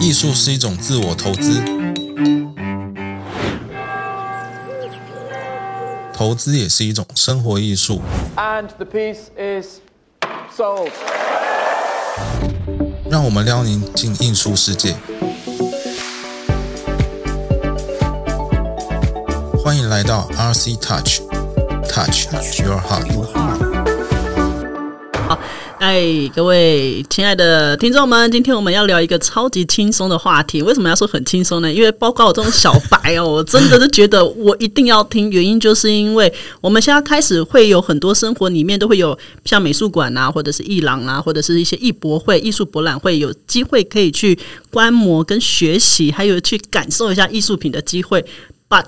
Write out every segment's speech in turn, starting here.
艺术是一种自我投资，投资也是一种生活艺术。And the piece is sold. 让我们撩您进艺术世界。欢迎来到 RC Touch，Touch Your Heart。哎，各位亲爱的听众们，今天我们要聊一个超级轻松的话题。为什么要说很轻松呢？因为包括我这种小白哦，我真的是觉得我一定要听。原因就是因为我们现在开始会有很多生活里面都会有像美术馆啊，或者是艺廊啊，或者是一些艺博会、艺术博览会，有机会可以去观摩跟学习，还有去感受一下艺术品的机会。But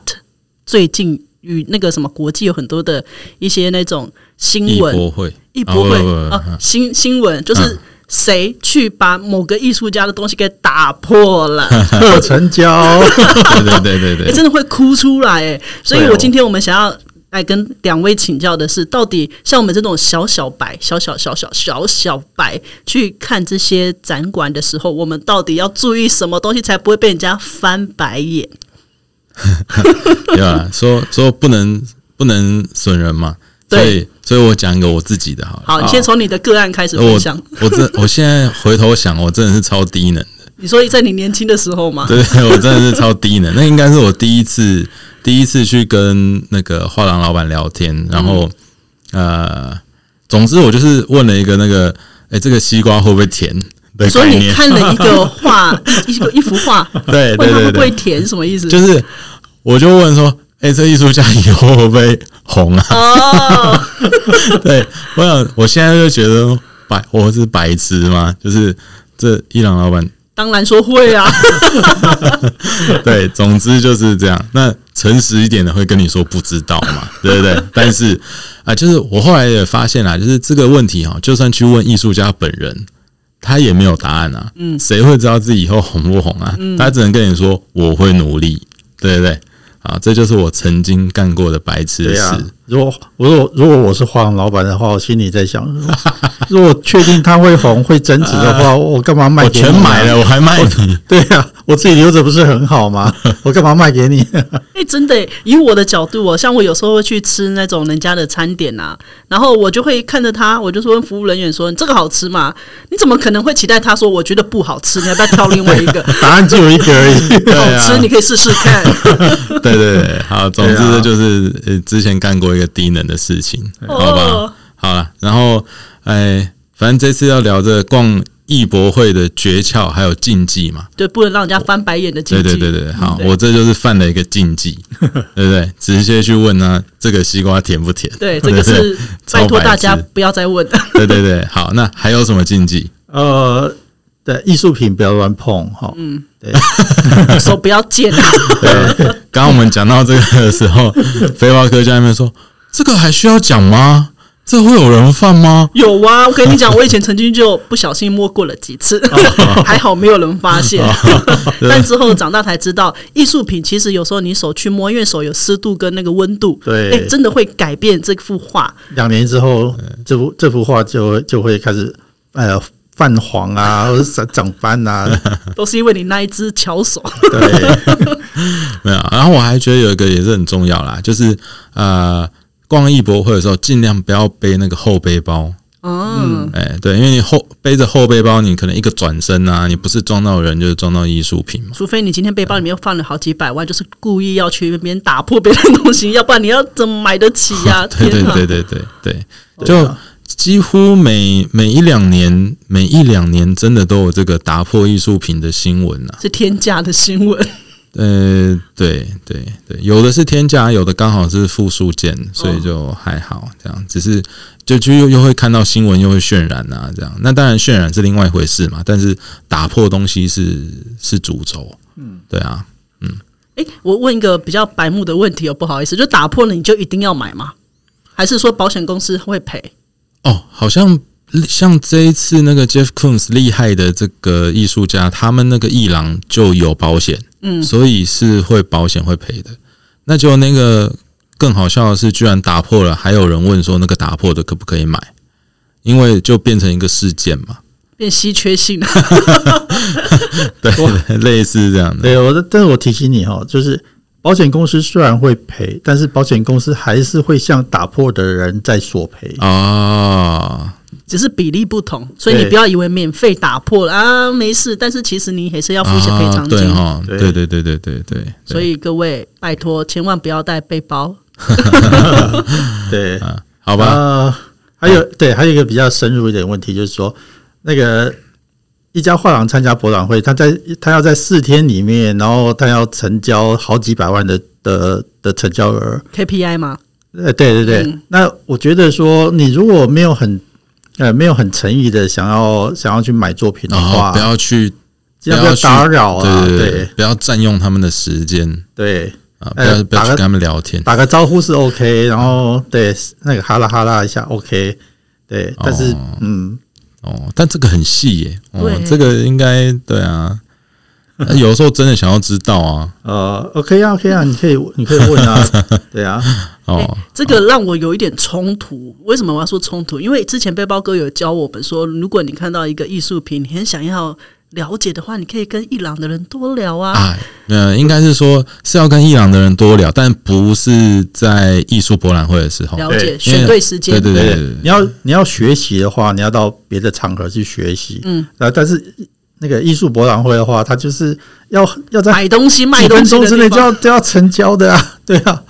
最近与那个什么国际有很多的一些那种新艺闻，博会，艺博会。啊新新闻就是谁去把某个艺术家的东西给打破了，特成交，对对对对哎、对，真的会哭出来哎。所以我今天我们想要来跟两位请教的是，到底像我们这种小小白、小小小小小小白去看这些展馆的时候，我们到底要注意什么东西，才不会被人家翻白眼？对吧，说说不能不能损人嘛，所对以所以我讲一个我自己的好了。好，你先从你的个案开始我分享。我真我现在回头想，我真的是超低能的。你说在你年轻的时候吗？对，我真的是超低能。那应该是我第一次第一次去跟那个画廊老板聊天，然后、呃，总之我就是问了一个那个，哎、这个西瓜会不会甜的所以你。看了一个 画，一一个一幅画，对问他会不会填，什么意思？就是我就问说，哎、这艺术家以后会不会红啊？哦，对，我想我现在就觉得白我是白痴吗？就是这伊朗老板当然说会啊。对，总之就是这样。那诚实一点的会跟你说不知道嘛，对不对？但是啊、就是我后来也发现啦，就是这个问题哈，就算去问艺术家本人，他也没有答案啊。嗯，谁会知道自己以后红不红啊？他只能跟你说我会努力，对不对？啊，这就是我曾经干过的白痴的事。如果如果如果我是画廊老板的话，我心里在想，如果确定他会红会增值的话，我干嘛卖我全买了，。我还卖你。对呀、我自己留着不是很好吗？我干嘛卖给你？哎、真的，以我的角度哦，像我有时候会去吃那种人家的餐点啊，然后我就会看着他，我就说问服务人员说：“你这个好吃吗？”你怎么可能会期待他说我觉得不好吃？你要不要挑另外一个 答案只有一个而已。好啊吃？你可以试试看。对对对，好，总之就是呃之前干过一个低能的事情，好吧哦？好了，然后哎，反正这次要聊着逛艺博会的诀窍还有禁忌嘛。对，不能让人家翻白眼的禁忌。对对对对，好，对我这就是犯了一个禁忌，对 不对？直接去问他这个西瓜甜不甜？对，这个是 拜托大家不要再问。对对对，好，那还有什么禁忌？呃，对，艺术品不要乱碰哈。嗯，对，手不要贱啊！对，刚刚我们讲到这个的时候，飞花哥在那边说，这个还需要讲吗？这会有人犯吗？有啊，我跟你讲，我以前曾经就不小心摸过了几次，还好没有人发现。但之后长大才知道，艺术品其实有时候你手去摸，因为手有湿度跟那个温度，对哎，真的会改变这幅画。两年之后，这幅这幅画就会就会开始呃泛黄啊，或者长长斑啊。都是因为你那一只巧手。对，没有，然后我还觉得有一个也是很重要啦，就是呃，逛艺博会的时候，尽量不要背那个后背包。嗯，哎、对，因为你后背着后背包，你可能一个转身啊，你不是撞到人就是撞到艺术品嘛。除非你今天背包里面放了好几百万，就是故意要去别人打破别人的东西，要不然你要怎么买得起呀、对 对！对对对对，对就啊几乎每每一两年，每一两年真的都有这个打破艺术品的新闻啊。是天价的新闻。呃，对对对，有的是天价，有的刚好是复数件，所以就还好这样。只是就就又又会看到新闻，又会渲染啊，这样。那当然渲染是另外一回事嘛，但是打破东西是是主轴。嗯，对啊，嗯哎、我问一个比较白目的问题哦，不好意思，就打破了你就一定要买吗？还是说保险公司会赔？哦，好像像这一次那个 Jeff Koons 厉害的这个艺术家，他们那个艺廊就有保险，嗯，所以是会保险会赔的。那就那个更好笑的是，居然打破了，还有人问说那个打破的可不可以买？因为就变成一个事件嘛。变稀缺性了。对，类似这样的。对，我，但是我提醒你哈，就是保险公司虽然会赔，但是保险公司还是会向打破的人在索赔。啊，只是比例不同，所以你不要以为免费打破了啊，没事。但是其实你还是要付一些赔偿啊金。对哈，对对对对对对对。所以各位拜托，千万不要带背包。对，啊，好吧，呃，还有对，还有一个比较深入一点问题，就是说那个一家画廊参加博览会，他在他要在四天里面，然后他要成交好几百万的的的成交额。KPI 吗，呃，对对对，嗯。那我觉得说，你如果没有很呃没有很诚意的想要想要去买作品的话，不要去，不要打扰啊，对对不要占用他们的时间。对，啊，不要不要去跟他们聊天。打个招呼是 OK，然后对那个哈拉哈拉一下 OK，对，但是、哦。嗯，哦，但这个很细耶，哦对，这个应该对啊。那有时候真的想要知道啊，呃，OK 啊，OK 啊，你可以你可以问啊，对啊，哦欸，这个让我有一点冲突。为什么我要说冲突？因为之前背包哥有教我们说，如果你看到一个艺术品，你很想要了解的话，你可以跟伊朗的人多聊啊。哎，呃，应该是说是要跟伊朗的人多聊，但不是在艺术博览会的时候。了解，选对时间。对对对你要你要学习的话，你要到别的场合去学习，嗯，啊，但是那个艺术博览会的话，它就是要要在买东西、卖几分东西之内就要就要成交的啊，对啊，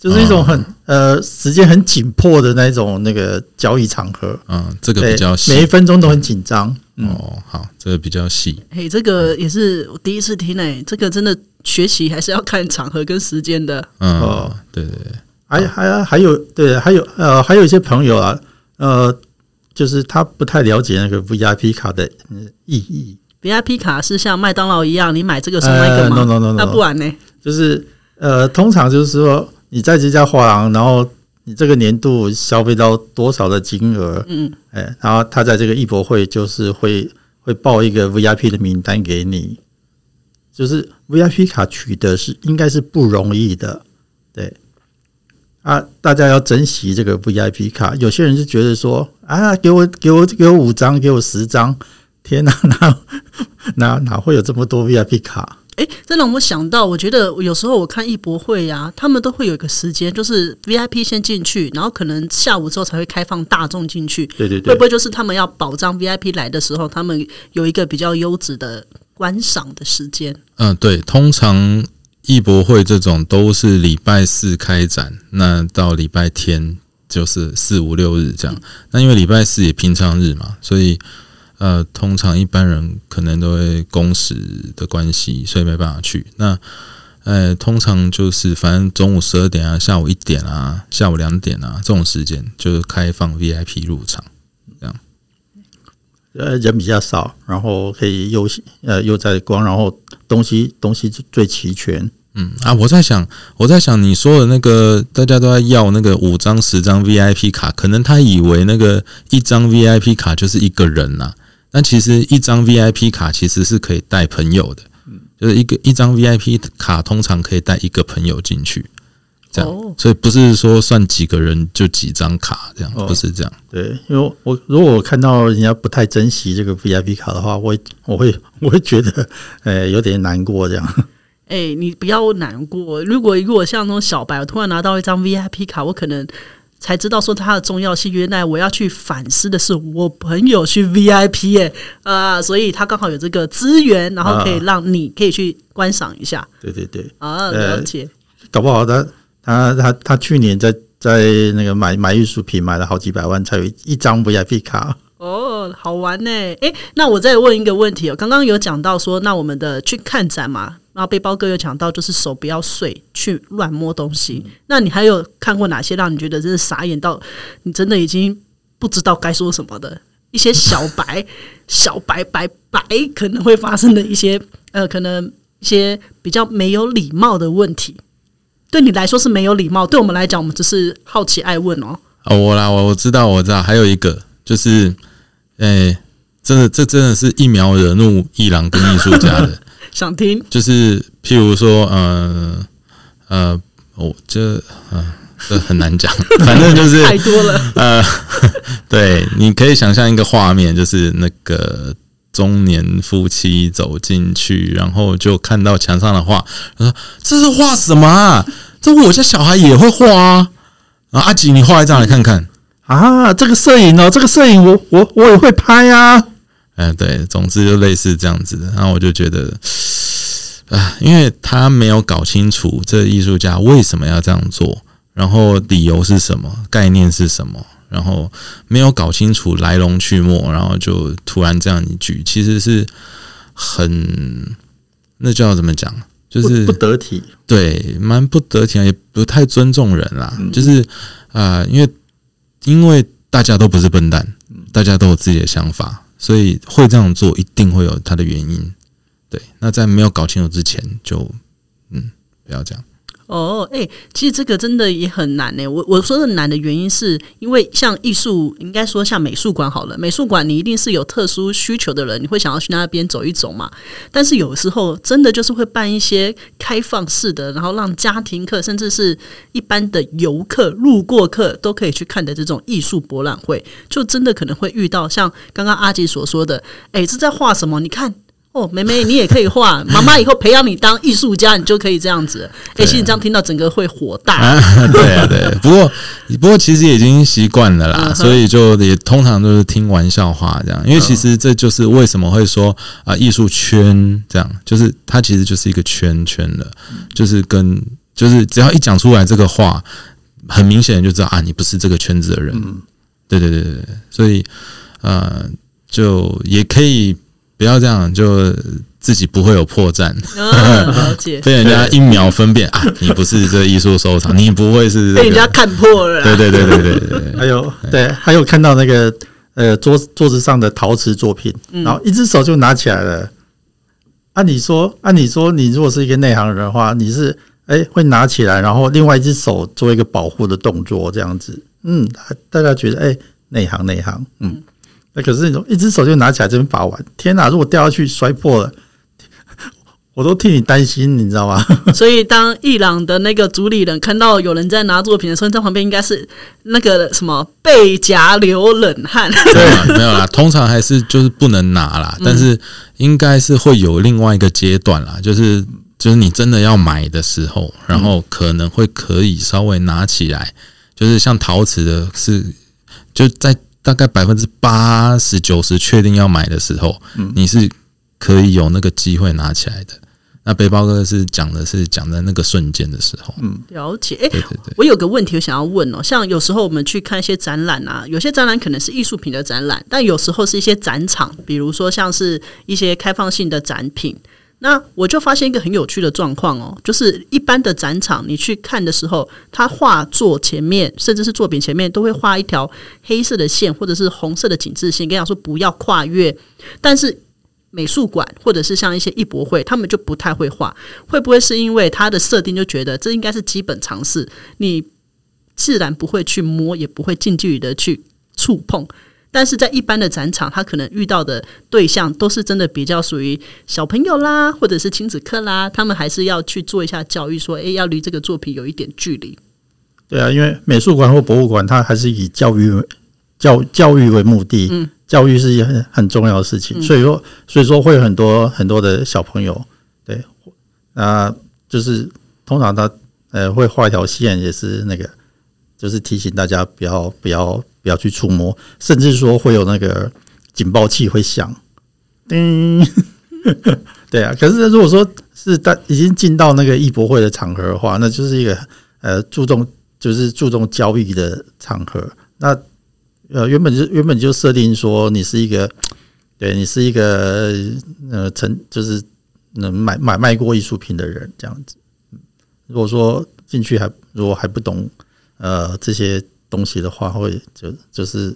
就是一种很、呃时间很紧迫的那种那个交易场合，嗯，这个比较，每一。分钟都很紧张，嗯，哦，好，这个比较细。嘿，这个也是我第一次听诶、这个真的学习还是要看场合跟时间的。嗯哦，对对对，还还还有对，还有呃还有一些朋友啊，呃，就是他不太了解那个 VIP 卡的嗯意义，VIP 卡是像麦当劳一样，你买这个送那个吗？呃，no no no no，那不然呢？就是呃，通常就是说你在这家画廊，然后你这个年度消费到多少的金额，嗯，哎，然后他在这个艺博会就是会会报一个 VIP 的名单给你，就是 VIP 卡取得是应该是不容易的，对。啊，大家要珍惜这个 VIP 卡。有些人就觉得说啊，给我给我给我五张，给我十张，天哪，哪哪哪会有这么多 VIP 卡？诶，这让我想到，我觉得有时候我看艺博会呀、他们都会有一个时间，就是 VIP 先进去，然后可能下午之后才会开放大众进去。对对对会不，会就是他们要保障 VIP 来的时候，他们有一个比较优质的观赏的时间？嗯，对，通常艺博会这种都是礼拜四开展，那到礼拜天就是四五六日这样。那因为礼拜四也平常日嘛，所以呃，通常一般人可能都会工时的关系，所以没办法去。那呃，通常就是反正中午十二点啊，下午一点啊，下午两点啊这种时间，就是开放 VIP 入场这样。呃，人比较少，然后可以悠呃悠哉光，然后东西东西最齐全。嗯啊，我在想，我在想你说的那个，大家都在要那个五张、十张 VIP 卡，可能他以为那个一张 VIP 卡就是一个人呐、但其实一张 VIP 卡其实是可以带朋友的，就是一个一张 VIP 卡通常可以带一个朋友进去，这样，哦所以不是说算几个人就几张卡这样，哦不是这样。对，因为我如果我看到人家不太珍惜这个 VIP 卡的话，我会我会 我会觉得呃有点难过这样。哎、你不要难过。如果如果像那种小白，我突然拿到一张 VIP 卡，我可能才知道说它的重要性。原来我要去反思的是我朋友去 VIP 耶、啊，所以他刚好有这个资源，然后可以让你可以去观赏一下对对对，啊，呃了解。搞不好他他他他去年在在那个买买艺术品买了好几百万，才有一一张 VIP 卡。哦，好玩呢！诶，那我再问一个问题哦。刚刚有讲到说，那我们的去看展嘛，然后背包哥有讲到，就是手不要碎，去乱摸东西。那你还有看过哪些让你觉得真是傻眼到你真的已经不知道该说什么的一些小白、小白白白可能会发生的一些呃，可能一些比较没有礼貌的问题？对你来说是没有礼貌，对我们来讲，我们只是好奇爱问哦。哦，我啦，我我知道，我知道，还有一个就是，诶、真的，这真的是一秒惹怒艺廊跟艺术家的。想听就是譬如说，呃呃，我这呃这很难讲，反正就是太多了。呃，对，你可以想象一个画面，就是那个中年夫妻走进去，然后就看到墙上的画，他说：“这是画什么啊？这我家小孩也会画啊！”啊，阿吉，你画一张来看看。啊，这个摄影哦，这个摄影我我我也会拍啊。嗯，对，总之就类似这样子的。然后我就觉得，啊，因为他没有搞清楚这艺术家为什么要这样做，然后理由是什么，概念是什么，然后没有搞清楚来龙去脉，然后就突然这样一句，其实是很那叫怎么讲，就是不不得体。对，蛮不得体，也不太尊重人啦。就是啊、呃因为因为大家都不是笨蛋，大家都有自己的想法，所以会这样做一定会有它的原因。对，那在没有搞清楚之前，就嗯，不要这样。哦，哎、其实这个真的也很难呢。我我说的难的原因是因为像艺术，应该说像美术馆好了，美术馆你一定是有特殊需求的人，你会想要去那边走一走嘛。但是有时候真的就是会办一些开放式的，然后让家庭客甚至是一般的游客、路过客都可以去看的这种艺术博览会，就真的可能会遇到像刚刚阿吉所说的，哎、这在画什么？你看。哦，妹妹，你也可以画。妈妈以后培养你当艺术家，你就可以这样子。哎、其实你这样听到，整个会火大。啊，对啊，对。不过，不过其实已经习惯了啦，嗯所以就也通常都是听玩笑话这样。因为其实这就是为什么会说啊，艺术圈这样，就是它其实就是一个圈圈的，就是跟就是只要一讲出来这个话，很明显就知道啊，你不是这个圈子的人。对对对对对，所以呃，就也可以不要这样，就自己不会有破绽。嗯，了解。被人家一秒分辨啊，你不是这艺术收藏，你不会是、这个、被人家看破了啦。对对对对对 还有对，还有看到那个呃桌桌子上的陶瓷作品，然后一只手就拿起来了。按理说，按理说，你如果是一个内行人的话，你是哎、会拿起来，然后另外一只手做一个保护的动作，这样子。嗯，大大家觉得哎、内行内行，嗯。那可是那种一只手就拿起来这边把玩，天哪！如果掉下去摔破了，我都替你担心，你知道吗？所以当伊朗的那个主理人看到有人在拿作品的时候，在旁边应该是那个什么背夹流冷汗。对啊，没有啦，通常还是就是不能拿啦，但是应该是会有另外一个阶段啦，就是就是你真的要买的时候，然后可能会可以稍微拿起来，就是像陶瓷的是就在大概百分之八十九十确定要买的时候，嗯你是可以有那个机会拿起来的。那背包哥是讲的是讲在那个瞬间的时候，嗯了解，哎、对对对，我有个问题我想要问哦，像有时候我们去看一些展览啊，有些展览可能是艺术品的展览，但有时候是一些展场，比如说像是一些开放性的展品。那我就发现一个很有趣的状况哦，就是一般的展场你去看的时候，他画作前面甚至是作品前面都会画一条黑色的线或者是红色的紧致线，跟你讲说不要跨越。但是美术馆或者是像一些艺博会，他们就不太会画。会不会是因为它的设定就觉得这应该是基本常识，你自然不会去摸，也不会近距离的去触碰。但是在一般的展场，他可能遇到的对象都是真的比较属于小朋友啦，或者是亲子课啦，他们还是要去做一下教育，说，诶，要离这个作品有一点距离。对啊，因为美术馆或博物馆，它还是以教育为教教育为目的，嗯。教育是一件很很重要的事情，所以说所以说会有很多很多的小朋友，对，那就是通常他呃会画一条线，也是那个就是提醒大家不要不要不要去触摸，甚至说会有那个警报器会响，叮，对啊。可是如果说是大已经进到那个艺博会的场合的话，那就是一个呃注重就是注重交易的场合。那呃原本就原本就设定说你是一个对你是一个呃成就是能买买卖过艺术品的人这样子。如果说进去还如果还不懂呃这些东西的话，会就就是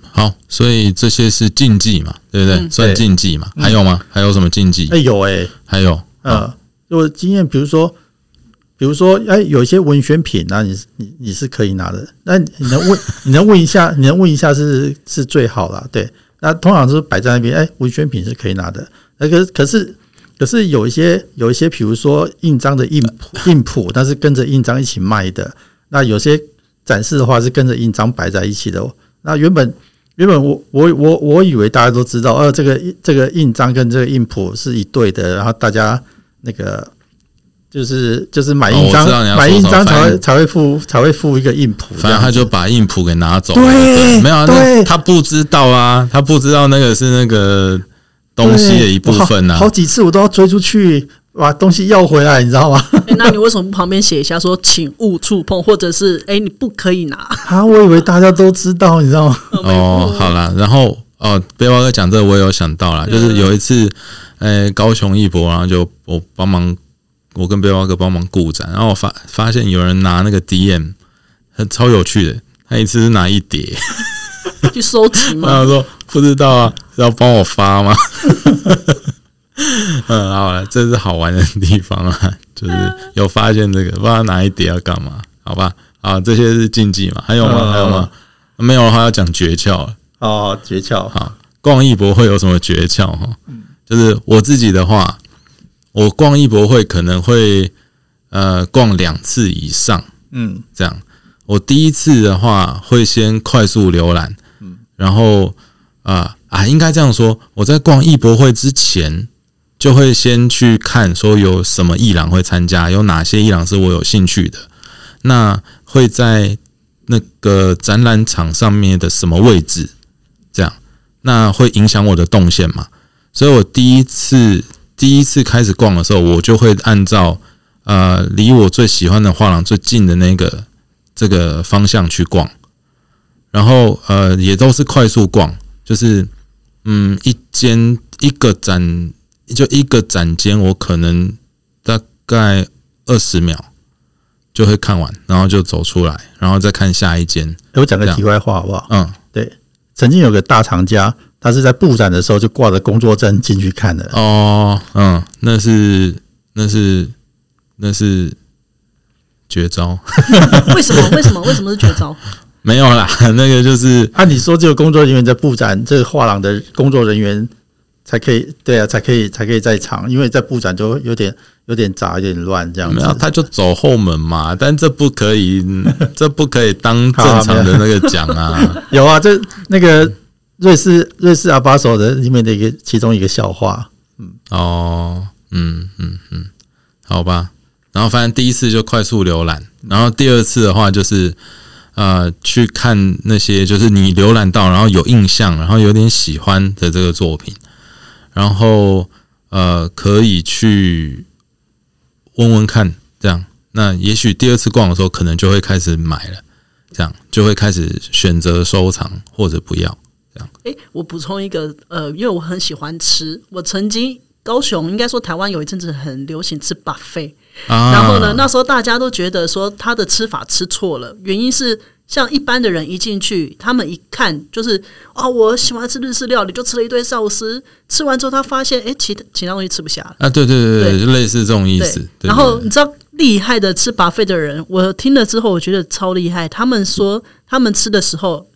好，所以这些是禁忌嘛，对不对？算禁忌嘛？还有吗？还有什么禁忌哎、？有哎、还有呃，如果经验，比如说，比如说，哎，有一些文宣品，那你你你是可以拿的。那你能问，你能问一下，你能问一下是是最好啦。对，那通常是摆在那边，哎，文宣品是可以拿的。那个可是可是有一些有一些，比如说印章的印印谱，但是跟着印章一起卖的。那有些展示的话是跟着印章摆在一起的。那原本原本我我我我以为大家都知道，呃，这个这个印章跟这个印谱是一对的，然后大家那个就是就是买印章、买印章才会才会付才会付一个印谱，反正他就把印谱给拿走了。对没有啊，那对他不知道啊，他不知道那个是那个东西的一部分啊好。好几次我都要追出去把东西要回来，你知道吗？诶那你为什么不旁边写一下说请勿触碰，或者是哎、你不可以拿？啊，我以为大家都知道，你知道吗？哦，好啦，然后哦，背包哥讲这个我也有想到啦，就是有一次，哎，高雄一博，然后就我帮忙，我跟背包哥帮忙顾展，然后我发发现有人拿那个 DM，很超有趣的，他一次是拿一叠，去收集然吗？后说不知道啊，要帮我发吗？嗯，好了，这是好玩的地方啊，就是有发现这个，不知道哪一叠要干嘛？好吧，啊，这些是禁忌嘛？还有吗？嗯还有吗？没有的话要讲诀窍了。哦，诀窍，好，逛艺博会有什么诀窍哈？就是我自己的话，我逛艺博会可能会呃逛两次以上，嗯这样。我第一次的话会先快速浏览，嗯然后啊啊，应该这样说，我在逛艺博会之前就会先去看说有什么艺廊会参加，有哪些艺廊是我有兴趣的，那会在那个展览场上面的什么位置，这样，那会影响我的动线嘛？所以我第一次第一次开始逛的时候，我就会按照呃离我最喜欢的画廊最近的那个这个方向去逛，然后呃也都是快速逛，就是嗯一间一个展就一个展间，我可能大概二十秒就会看完，然后就走出来，然后再看下一间。我讲个题外话好不好？嗯，对，曾经有个大藏家，他是在布展的时候就挂着工作证进去看的。哦，嗯，那是那是那是绝招，为什么？为什么？为什么是绝招？没有啦，那个就是按你说，这个工作人员在布展，这个画廊的工作人员才可以，对啊，才可以才可以在场，因为在布展就有点有点杂，有点乱这样子。他就走后门嘛，但这不可以，嗯 这不可以当正常的那个讲啊。有啊，这那个瑞士瑞士阿巴手的里面的一个其中一个笑话，嗯哦，嗯嗯嗯，好吧。然后反正第一次就快速浏览，然后第二次的话就是呃去看那些就是你浏览到然后有印象，然后有点喜欢的这个作品，然后呃可以去问问看，这样。那也许第二次逛的时候可能就会开始买了，这样就会开始选择收藏或者不要。诶，我补充一个，呃，因为我很喜欢吃，我曾经高雄应该说台湾有一阵子很流行吃 buffet，、啊，然后呢，那时候大家都觉得说他的吃法吃错了，原因是像一般的人一进去，他们一看就是啊、我喜欢吃日式料理，就吃了一堆寿司，吃完之后他发现，诶，其他其他东西吃不下了。啊，对对对对，就类似这种意对思。对然后你知道厉害的吃 buffet 的人，我听了之后，我觉得超厉害。他们说他们吃的时候，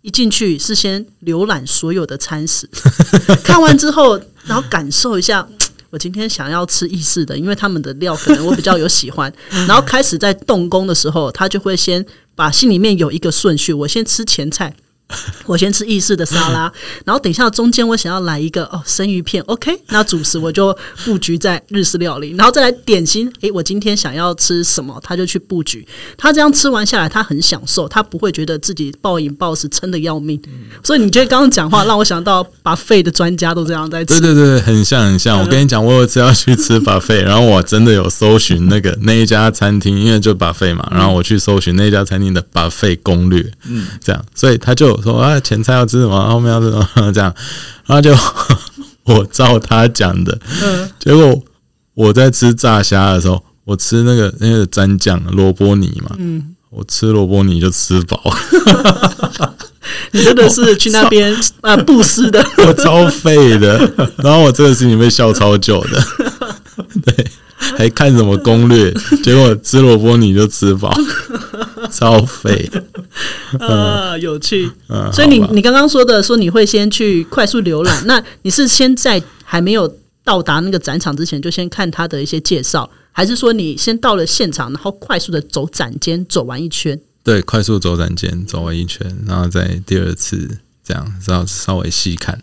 一进去是先浏览所有的餐食，看完之后，然后感受一下。我今天想要吃意式的，因为他们的料可能我比较有喜欢。然后开始在动工的时候，他就会先把心里面有一个顺序，我先吃前菜，我先吃意式的沙拉，然后等一下中间我想要来一个哦生鱼片，OK，那主食我就布局在日式料理，然后再来点心，诶，我今天想要吃什么，他就去布局。他这样吃完下来，他很享受，他不会觉得自己暴饮暴食撑的要命。所以你觉得刚刚讲话让我想到把肺的专家都这样在吃。对，对对，很像很像。我跟你讲，我有次要去吃 buffet，然后我真的有搜寻那个那一家餐厅，因为就 buffet 嘛，然后我去搜寻那家餐厅的 buffet 攻略，嗯，这样，所以他就有说啊，前菜要吃什么，后面要吃什么，这样，然后就 我照他讲的，嗯，结果我在吃炸虾的时候，我吃那个那个蘸酱萝卜泥嘛，嗯，我吃萝卜泥就吃饱，你真的是去那边啊布施的。我超废的，然后我这个事情被笑超久的，对，还看什么攻略，结果吃萝卜你就吃饱，超肥。呃，有趣。嗯，所以你你刚刚说的说你会先去快速浏览，那你是先在还没有到达那个展场之前就先看他的一些介绍，还是说你先到了现场，然后快速的走展间走完一圈？对，快速走展间走完一圈，然后再第二次这样稍稍微细看，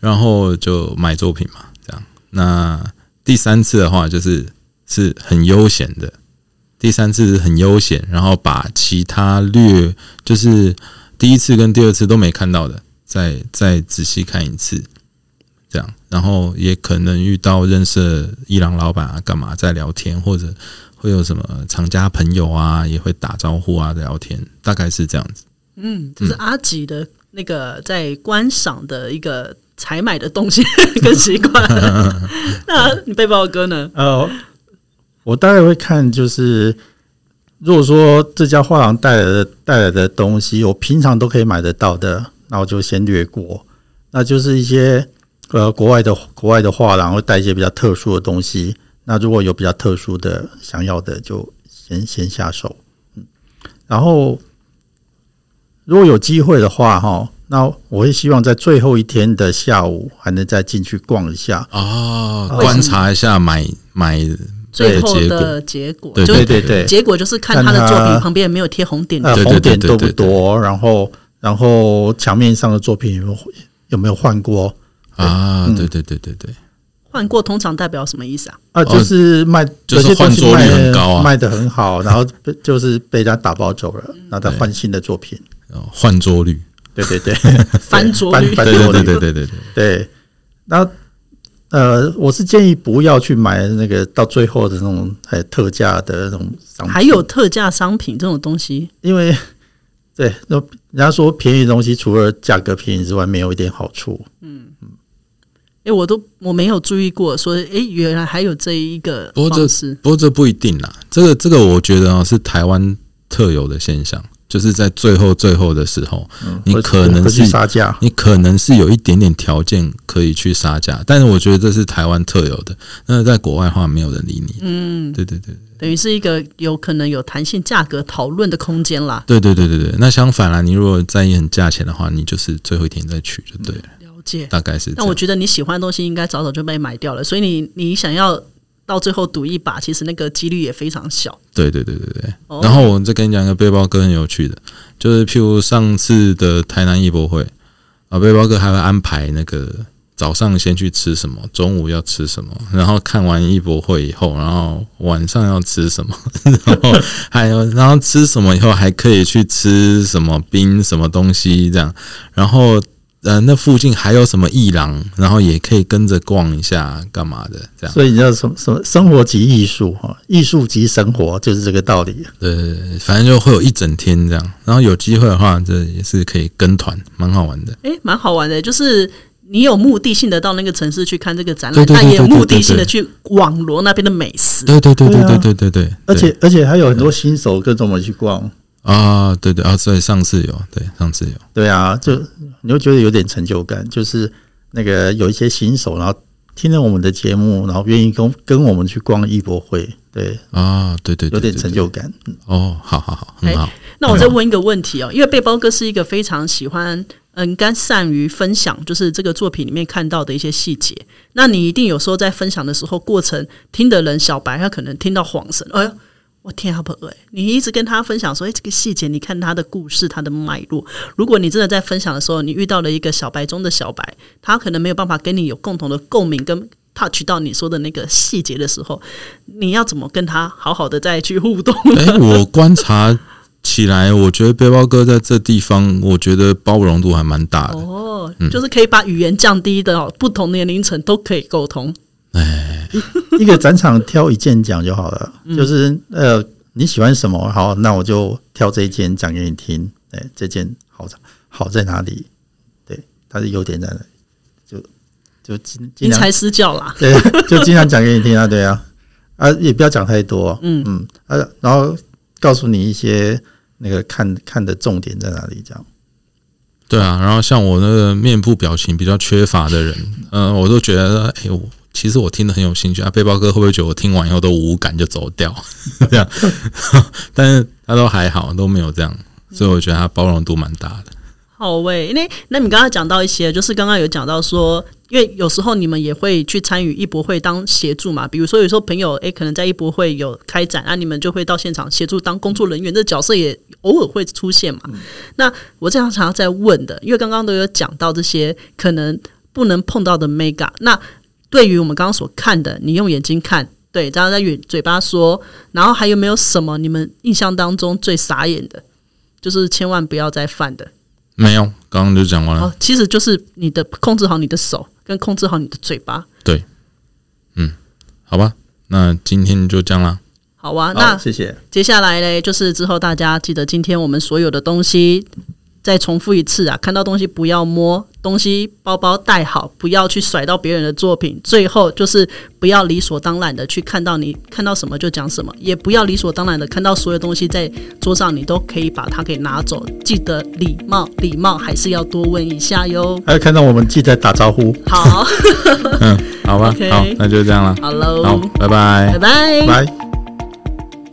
然后就买作品嘛，这样。那第三次的话，就是是很悠闲的。第三次是很悠闲，然后把其他略就是第一次跟第二次都没看到的，再再仔细看一次，这样。然后也可能遇到认识伊朗老板啊，干嘛在聊天，或者会有什么厂家朋友啊，也会打招呼啊，聊天，大概是这样子。嗯，这是阿吉的那个在观赏的一个采买的东西跟习惯。那你背包哥呢？呃，我大概会看，就是如果说这家画廊带来的带来的东西，我平常都可以买得到的，那我就先略过。那就是一些呃国外的国外的画廊会带一些比较特殊的东西，那如果有比较特殊的想要的，就先先下手。嗯，然后如果有机会的话，哈，那我会希望在最后一天的下午还能再进去逛一下。哦，观察一下买买最后结果的结果，对就是对对结果就是看他的作品旁边有没有贴红点。红点多不多？然后，然后墙面上的作品有没有有没有换过？啊，嗯对对对对对，换过通常代表什么意思啊？啊，就是卖，哦就是换作率很高啊卖的很好，然后被就是被人家打包走了，然后再换新的作品。哦换桌率，对对对，翻桌率。翻翻对对桌率。对对对对对，对。然后，呃，我是建议不要去买那个到最后的那种呃特价的那种商品，还有特价商品这种东西，因为对，那人家说便宜的东西除了价格便宜之外，没有一点好处。嗯。嗯哎，我都我没有注意过，说哎，原来还有这一个不过这方式。不过这不一定啦，这个这个我觉得啊是台湾特有的现象，就是在最后最后的时候，你可能是杀价，你可能是有一点点条件可以去杀价，但是我觉得这是台湾特有的。那在国外的话，没有人理你。嗯，对对对等于是一个有可能有弹性价格讨论的空间啦。对对对对对。那相反啦，你如果在意很价钱的话，你就是最后一天再取就对了，了解。大概是这样。但我觉得你喜欢的东西应该早早就被买掉了，所以你你想要到最后赌一把，其实那个几率也非常小。对对对对对。哦然后我再跟你讲一个背包哥很有趣的，就是譬如上次的台南艺博会啊，背包哥还会安排那个早上先去吃什么，中午要吃什么，然后看完艺博会以后，然后晚上要吃什么，然后还有然后吃什么以后还可以去吃什么冰什么东西这样，然后。呃，那附近还有什么艺廊，然后也可以跟着逛一下，干嘛的？这样，所以你知道什么什么生活即艺术哈，艺术即生活，就是这个道理。对，反正就会有一整天这样。然后有机会的话，这也是可以跟团，蛮好玩的。哎，蛮好玩的，就是你有目的性的到那个城市去看这个展览，对对对但也有对对目的性的去网罗那边的美食。对对对对对对对对，而且而且还有很多新手跟着我们去逛，啊，对对啊，所以上次有，对上次有，对啊，就你会觉得有点成就感，就是那个有一些新手，然后听了我们的节目，然后愿意跟跟我们去逛艺博会，对，啊，对对对，有点成就感。嗯哦，好好好，很好。那我再问一个问题哦，因为背包哥是一个非常喜欢，嗯，该善于分享，就是这个作品里面看到的一些细节。那你一定有时候在分享的时候，过程听的人小白他可能听到晃神，哎呦。我天啊，不哎！你一直跟他分享说，哎，这个细节，你看他的故事，他的脉络。如果你真的在分享的时候，你遇到了一个小白中的小白，他可能没有办法跟你有共同的共鸣，跟 touch 到你说的那个细节的时候，你要怎么跟他好好的再去互动？哎，我观察起来，我觉得背包哥在这地方，我觉得包容度还蛮大的。哦，就是可以把语言降低的哦，不同年龄层都可以沟通。一个展场挑一件讲就好了，就是呃你喜欢什么，好，那我就挑这一件讲给你听。对，这件好在好在哪里？对，它的优点在哪里？就就因材施教啦。对，就经常讲给你听啊，对啊，啊也不要讲太多，嗯嗯，啊，然后告诉你一些那个看看的重点在哪里，这样。对啊，然后像我那个面部表情比较缺乏的人，嗯、我都觉得，哎呦，其实我听得很有兴趣啊。背包哥会不会觉得我听完以后都无感就走掉？这样，但是他都还好，都没有这样，所以我觉得他包容度蛮大的。好喂，那那你刚刚讲到一些，就是刚刚有讲到说，因为有时候你们也会去参与艺博会当协助嘛，比如说有时候朋友诶，可能在艺博会有开展啊，你们就会到现场协助当工作人员，这角色也偶尔会出现嘛。那我这样想要再问的，因为刚刚都有讲到这些可能不能碰到的 mega，那对于我们刚刚所看的，你用眼睛看，对，然后在嘴嘴巴说，然后还有没有什么你们印象当中最傻眼的，就是千万不要再犯的？没有，刚刚就讲完了。哦，其实就是你的控制好你的手，跟控制好你的嘴巴。对，嗯好吧，那今天就这样啦。好啊，那谢谢。接下来嘞，就是之后大家记得，今天我们所有的东西再重复一次啊！看到东西不要摸，东西包包带好，不要去甩到别人的作品。最后就是不要理所当然的去看到你看到什么就讲什么，也不要理所当然的看到所有东西在桌上，你都可以把它给拿走。记得礼貌，礼貌还是要多问一下哟。还有看到我们记得打招呼，好，嗯，好吧 好，那就这样了。好喽，好，拜拜拜。拜。拜。